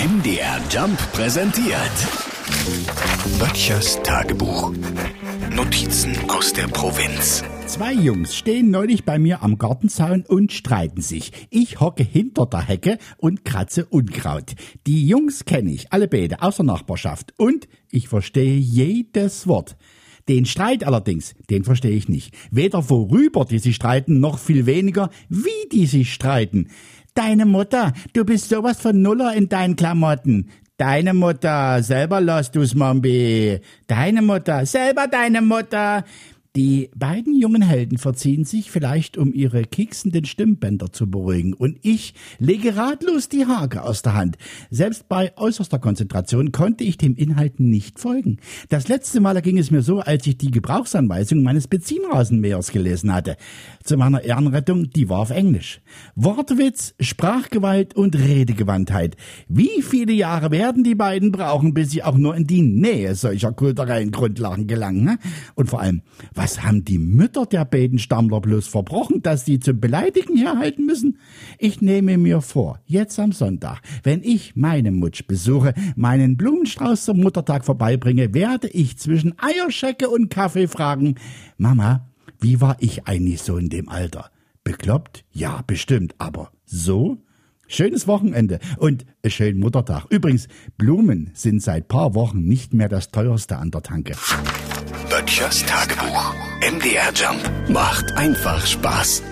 MDR Jump präsentiert. Böttchers Tagebuch. Notizen aus der Provinz. Zwei Jungs stehen neulich bei mir am Gartenzaun und streiten sich. Ich hocke hinter der Hecke und kratze Unkraut. Die Jungs kenne ich, alle beide, aus der Nachbarschaft. Und ich verstehe jedes Wort. Den Streit allerdings, den verstehe ich nicht. Weder worüber die sich streiten, noch viel weniger, wie die sich streiten. Deine Mutter, du bist sowas von Nuller in deinen Klamotten. Deine Mutter, selber lass du's, Mombi. Deine Mutter, selber deine Mutter. Die beiden jungen Helden verziehen sich vielleicht, um ihre kieksenden Stimmbänder zu beruhigen, und ich lege ratlos die Hake aus der Hand. Selbst bei äußerster Konzentration konnte ich dem Inhalt nicht folgen. Das letzte Mal ging es mir so, als ich die Gebrauchsanweisung meines Benzinrasenmähers gelesen hatte. Zu meiner Ehrenrettung, die war auf Englisch. Wortwitz, Sprachgewalt und Redegewandtheit. Wie viele Jahre werden die beiden brauchen, bis sie auch nur in die Nähe solcher kulturellen Grundlagen gelangen? Und vor allem, was haben die Mütter der beiden Stammler bloß verbrochen, dass sie zum Beleidigen herhalten müssen? Ich nehme mir vor, jetzt am Sonntag, wenn ich meine Mutsch besuche, meinen Blumenstrauß zum Muttertag vorbeibringe, werde ich zwischen Eierschecke und Kaffee fragen, Mama, wie war ich eigentlich so in dem Alter? Bekloppt? Ja, bestimmt, aber so? Schönes Wochenende und schönen Muttertag. Übrigens, Blumen sind seit paar Wochen nicht mehr das teuerste an der Tanke. Böttchers Tagebuch. MDR Jump macht einfach Spaß.